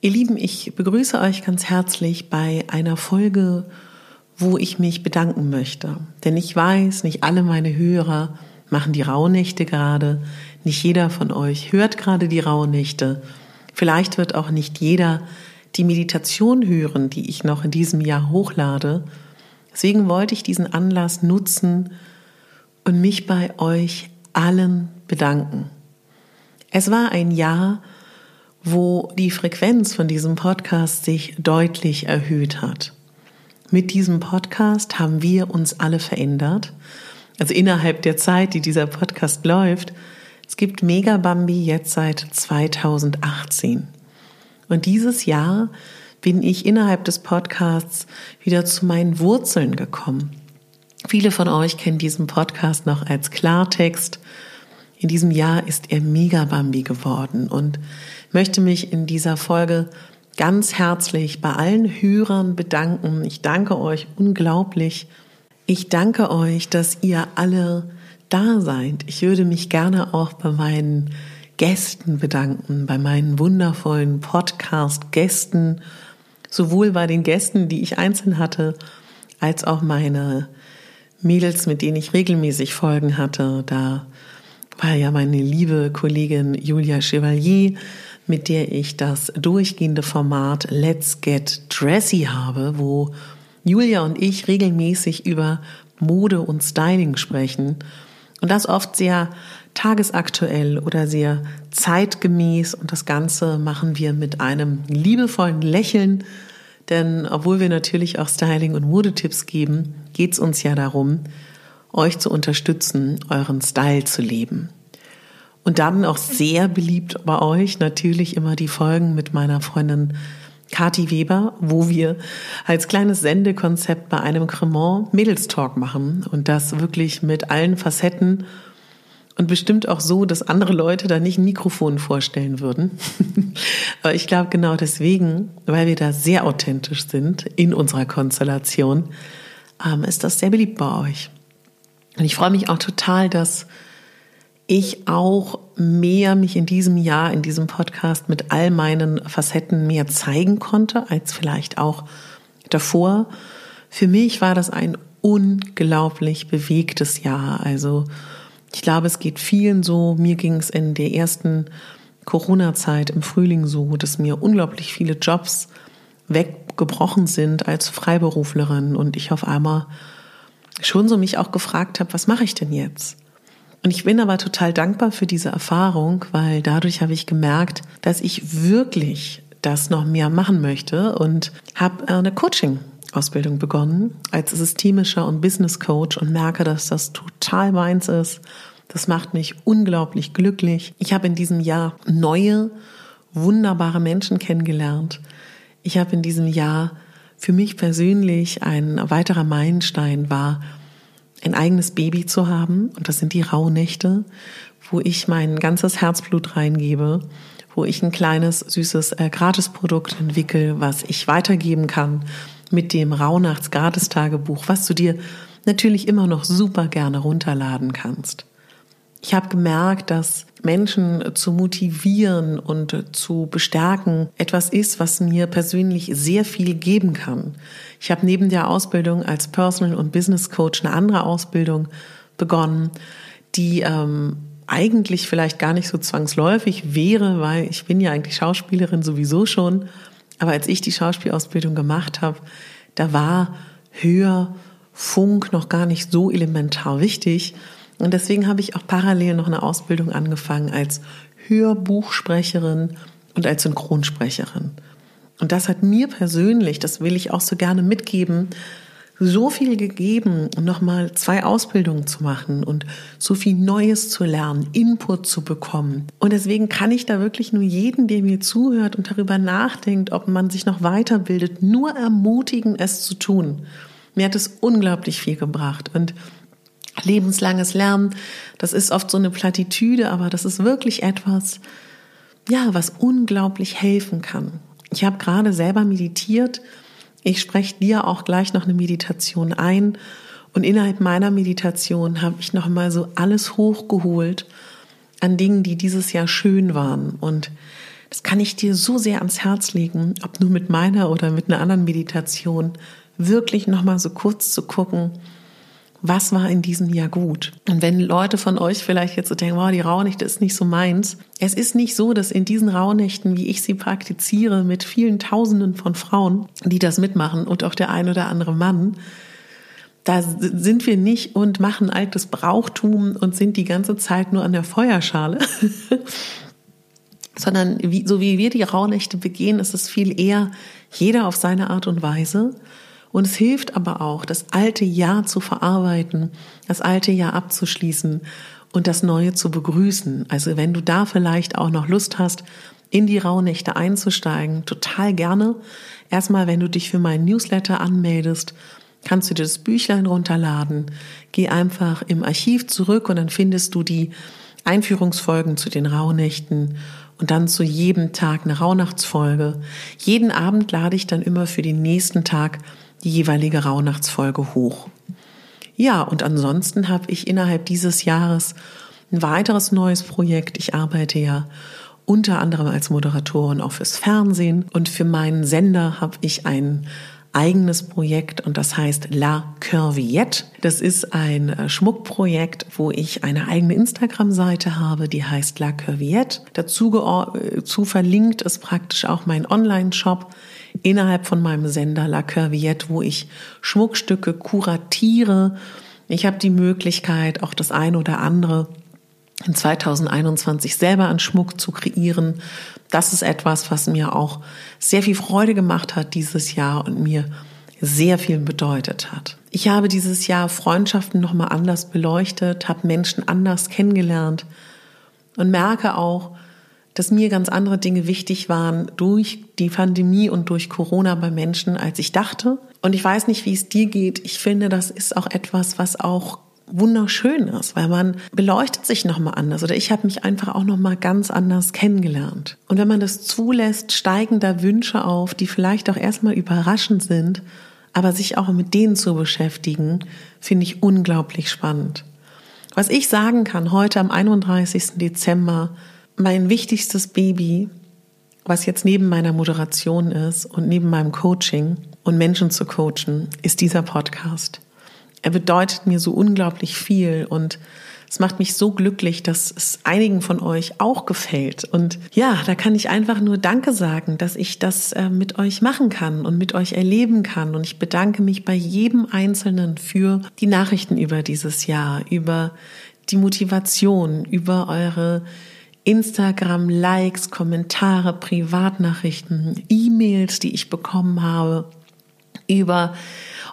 Ihr Lieben, ich begrüße euch ganz herzlich bei einer Folge, wo ich mich bedanken möchte. Denn ich weiß, nicht alle meine Hörer machen die Rauhnächte gerade. Nicht jeder von euch hört gerade die Rauhnächte. Vielleicht wird auch nicht jeder die Meditation hören, die ich noch in diesem Jahr hochlade. Deswegen wollte ich diesen Anlass nutzen und mich bei euch allen bedanken. Es war ein Jahr, wo die Frequenz von diesem Podcast sich deutlich erhöht hat. Mit diesem Podcast haben wir uns alle verändert. Also innerhalb der Zeit, die dieser Podcast läuft. Es gibt Mega Bambi jetzt seit 2018. Und dieses Jahr bin ich innerhalb des Podcasts wieder zu meinen Wurzeln gekommen. Viele von euch kennen diesen Podcast noch als Klartext. In diesem Jahr ist er Mega Bambi geworden und möchte mich in dieser Folge ganz herzlich bei allen Hörern bedanken. Ich danke euch unglaublich. Ich danke euch, dass ihr alle da seid. Ich würde mich gerne auch bei meinen Gästen bedanken, bei meinen wundervollen Podcast-Gästen, sowohl bei den Gästen, die ich einzeln hatte, als auch meine Mädels, mit denen ich regelmäßig Folgen hatte. Da war ja meine liebe Kollegin Julia Chevalier, mit der ich das durchgehende Format Let's Get Dressy habe, wo Julia und ich regelmäßig über Mode und Styling sprechen und das oft sehr tagesaktuell oder sehr zeitgemäß. Und das Ganze machen wir mit einem liebevollen Lächeln, denn obwohl wir natürlich auch Styling und Modetipps geben, geht es uns ja darum, euch zu unterstützen, euren Style zu leben. Und dann auch sehr beliebt bei euch natürlich immer die Folgen mit meiner Freundin Kati Weber, wo wir als kleines Sendekonzept bei einem Cremant Mädelstalk machen und das wirklich mit allen Facetten und bestimmt auch so, dass andere Leute da nicht ein Mikrofon vorstellen würden. Aber ich glaube genau deswegen, weil wir da sehr authentisch sind in unserer Konstellation, ähm, ist das sehr beliebt bei euch. Und ich freue mich auch total, dass ich auch mehr mich in diesem Jahr, in diesem Podcast mit all meinen Facetten mehr zeigen konnte, als vielleicht auch davor. Für mich war das ein unglaublich bewegtes Jahr. Also ich glaube, es geht vielen so. Mir ging es in der ersten Corona-Zeit im Frühling so, dass mir unglaublich viele Jobs weggebrochen sind als Freiberuflerin und ich auf einmal schon so mich auch gefragt habe, was mache ich denn jetzt? Und ich bin aber total dankbar für diese Erfahrung, weil dadurch habe ich gemerkt, dass ich wirklich das noch mehr machen möchte und habe eine Coaching-Ausbildung begonnen als systemischer und Business Coach und merke, dass das total meins ist. Das macht mich unglaublich glücklich. Ich habe in diesem Jahr neue, wunderbare Menschen kennengelernt. Ich habe in diesem Jahr für mich persönlich ein weiterer Meilenstein war, ein eigenes Baby zu haben. Und das sind die Rauhnächte, wo ich mein ganzes Herzblut reingebe, wo ich ein kleines, süßes äh, Gratisprodukt entwickle, was ich weitergeben kann mit dem Rauhnachts-Gratistagebuch, was du dir natürlich immer noch super gerne runterladen kannst. Ich habe gemerkt, dass Menschen zu motivieren und zu bestärken etwas ist, was mir persönlich sehr viel geben kann. Ich habe neben der Ausbildung als Personal und Business Coach eine andere Ausbildung begonnen, die ähm, eigentlich vielleicht gar nicht so zwangsläufig wäre, weil ich bin ja eigentlich Schauspielerin sowieso schon. Aber als ich die Schauspielausbildung gemacht habe, da war Hör, Funk noch gar nicht so elementar wichtig. Und deswegen habe ich auch parallel noch eine Ausbildung angefangen als Hörbuchsprecherin und als Synchronsprecherin. Und das hat mir persönlich, das will ich auch so gerne mitgeben, so viel gegeben, nochmal zwei Ausbildungen zu machen und so viel Neues zu lernen, Input zu bekommen. Und deswegen kann ich da wirklich nur jeden, der mir zuhört und darüber nachdenkt, ob man sich noch weiterbildet, nur ermutigen, es zu tun. Mir hat es unglaublich viel gebracht und lebenslanges Lernen, das ist oft so eine Plattitüde, aber das ist wirklich etwas, ja, was unglaublich helfen kann. Ich habe gerade selber meditiert. Ich spreche dir auch gleich noch eine Meditation ein. Und innerhalb meiner Meditation habe ich noch mal so alles hochgeholt an Dingen, die dieses Jahr schön waren. Und das kann ich dir so sehr ans Herz legen, ob nur mit meiner oder mit einer anderen Meditation, wirklich noch mal so kurz zu gucken, was war in diesem Jahr gut? Und wenn Leute von euch vielleicht jetzt so denken, wow, die Rauhnächte ist nicht so meins. Es ist nicht so, dass in diesen Rauhnächten, wie ich sie praktiziere, mit vielen Tausenden von Frauen, die das mitmachen und auch der ein oder andere Mann, da sind wir nicht und machen altes Brauchtum und sind die ganze Zeit nur an der Feuerschale. Sondern wie, so wie wir die Rauhnächte begehen, ist es viel eher jeder auf seine Art und Weise. Und es hilft aber auch, das alte Jahr zu verarbeiten, das alte Jahr abzuschließen und das neue zu begrüßen. Also wenn du da vielleicht auch noch Lust hast, in die Rauhnächte einzusteigen, total gerne. Erstmal, wenn du dich für meinen Newsletter anmeldest, kannst du dir das Büchlein runterladen. Geh einfach im Archiv zurück und dann findest du die Einführungsfolgen zu den Rauhnächten und dann zu jedem Tag eine Rauhnachtsfolge. Jeden Abend lade ich dann immer für den nächsten Tag die jeweilige Rauhnachtsfolge hoch. Ja, und ansonsten habe ich innerhalb dieses Jahres ein weiteres neues Projekt. Ich arbeite ja unter anderem als Moderatorin auch fürs Fernsehen und für meinen Sender habe ich ein eigenes Projekt und das heißt La Curviette. Das ist ein äh, Schmuckprojekt, wo ich eine eigene Instagram-Seite habe, die heißt La Curviette. Dazu, äh, verlinkt ist praktisch auch mein Online-Shop innerhalb von meinem Sender La Curviette, wo ich Schmuckstücke kuratiere. Ich habe die Möglichkeit, auch das eine oder andere in 2021 selber an Schmuck zu kreieren. Das ist etwas, was mir auch sehr viel Freude gemacht hat dieses Jahr und mir sehr viel bedeutet hat. Ich habe dieses Jahr Freundschaften nochmal anders beleuchtet, habe Menschen anders kennengelernt und merke auch, dass mir ganz andere Dinge wichtig waren durch die Pandemie und durch Corona bei Menschen, als ich dachte. Und ich weiß nicht, wie es dir geht. Ich finde, das ist auch etwas, was auch wunderschön ist, weil man beleuchtet sich nochmal anders oder ich habe mich einfach auch nochmal ganz anders kennengelernt. Und wenn man das zulässt, steigen da Wünsche auf, die vielleicht auch erstmal überraschend sind, aber sich auch mit denen zu beschäftigen, finde ich unglaublich spannend. Was ich sagen kann heute am 31. Dezember mein wichtigstes Baby, was jetzt neben meiner Moderation ist und neben meinem Coaching und Menschen zu coachen, ist dieser Podcast. Er bedeutet mir so unglaublich viel und es macht mich so glücklich, dass es einigen von euch auch gefällt. Und ja, da kann ich einfach nur Danke sagen, dass ich das äh, mit euch machen kann und mit euch erleben kann. Und ich bedanke mich bei jedem Einzelnen für die Nachrichten über dieses Jahr, über die Motivation, über eure Instagram-Likes, Kommentare, Privatnachrichten, E-Mails, die ich bekommen habe, über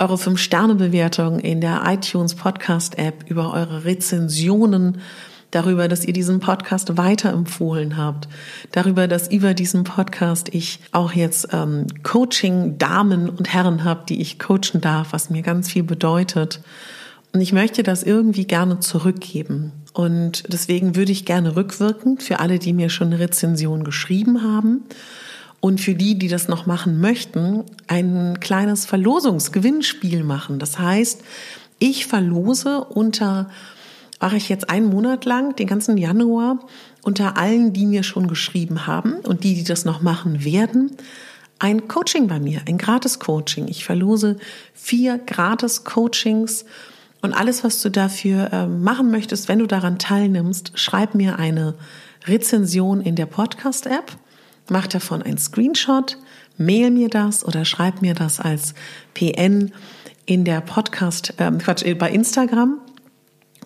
eure 5-Sterne-Bewertung in der iTunes Podcast-App, über eure Rezensionen, darüber, dass ihr diesen Podcast weiterempfohlen habt, darüber, dass über diesen Podcast ich auch jetzt ähm, Coaching-Damen und Herren habe, die ich coachen darf, was mir ganz viel bedeutet. Und ich möchte das irgendwie gerne zurückgeben. Und deswegen würde ich gerne rückwirkend für alle, die mir schon eine Rezension geschrieben haben und für die, die das noch machen möchten, ein kleines Verlosungsgewinnspiel machen. Das heißt, ich verlose unter mache ich jetzt einen Monat lang, den ganzen Januar, unter allen, die mir schon geschrieben haben und die, die das noch machen werden, ein Coaching bei mir, ein Gratis-Coaching. Ich verlose vier Gratis-Coachings und alles, was du dafür äh, machen möchtest, wenn du daran teilnimmst, schreib mir eine Rezension in der Podcast-App, mach davon ein Screenshot, mail mir das oder schreib mir das als PN in der Podcast, äh, Quatsch, bei Instagram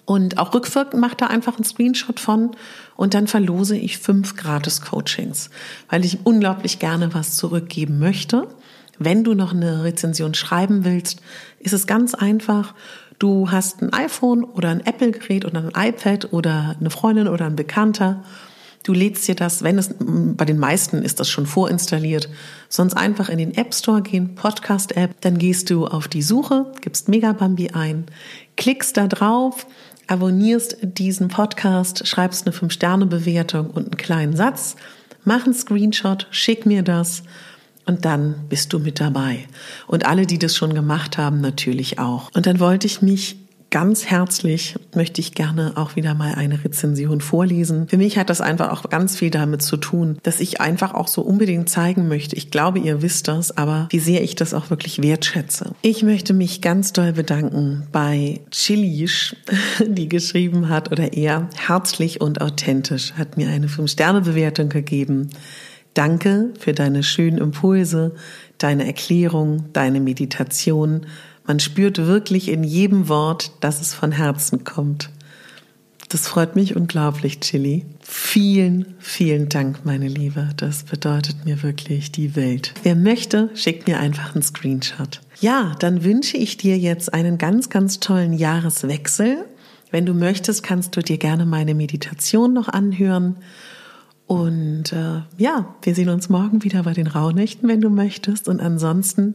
und auch rückwirkend macht da einfach einen Screenshot von und dann verlose ich fünf Gratis-Coachings, weil ich unglaublich gerne was zurückgeben möchte. Wenn du noch eine Rezension schreiben willst, ist es ganz einfach. Du hast ein iPhone oder ein Apple-Gerät oder ein iPad oder eine Freundin oder ein Bekannter. Du lädst dir das, wenn es, bei den meisten ist das schon vorinstalliert, sonst einfach in den App Store gehen, Podcast-App, dann gehst du auf die Suche, gibst Megabambi ein, klickst da drauf, abonnierst diesen Podcast, schreibst eine 5-Sterne-Bewertung und einen kleinen Satz, mach einen Screenshot, schick mir das und dann bist du mit dabei. Und alle, die das schon gemacht haben, natürlich auch. Und dann wollte ich mich ganz herzlich möchte ich gerne auch wieder mal eine Rezension vorlesen. Für mich hat das einfach auch ganz viel damit zu tun, dass ich einfach auch so unbedingt zeigen möchte. Ich glaube, ihr wisst das, aber wie sehr ich das auch wirklich wertschätze. Ich möchte mich ganz doll bedanken bei Chilisch, die geschrieben hat oder er herzlich und authentisch hat mir eine 5-Sterne-Bewertung gegeben. Danke für deine schönen Impulse, deine Erklärung, deine Meditation man spürt wirklich in jedem Wort, dass es von Herzen kommt. Das freut mich unglaublich, Chili. Vielen, vielen Dank, meine Liebe. Das bedeutet mir wirklich die Welt. Wer möchte, schickt mir einfach einen Screenshot. Ja, dann wünsche ich dir jetzt einen ganz, ganz tollen Jahreswechsel. Wenn du möchtest, kannst du dir gerne meine Meditation noch anhören. Und äh, ja, wir sehen uns morgen wieder bei den Rauhnächten, wenn du möchtest. Und ansonsten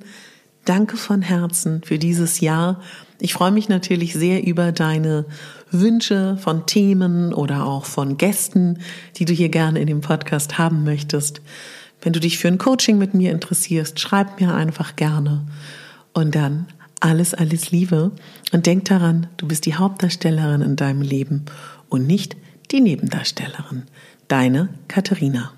Danke von Herzen für dieses Jahr. Ich freue mich natürlich sehr über deine Wünsche von Themen oder auch von Gästen, die du hier gerne in dem Podcast haben möchtest. Wenn du dich für ein Coaching mit mir interessierst, schreib mir einfach gerne. Und dann alles, alles Liebe. Und denk daran, du bist die Hauptdarstellerin in deinem Leben und nicht die Nebendarstellerin. Deine Katharina.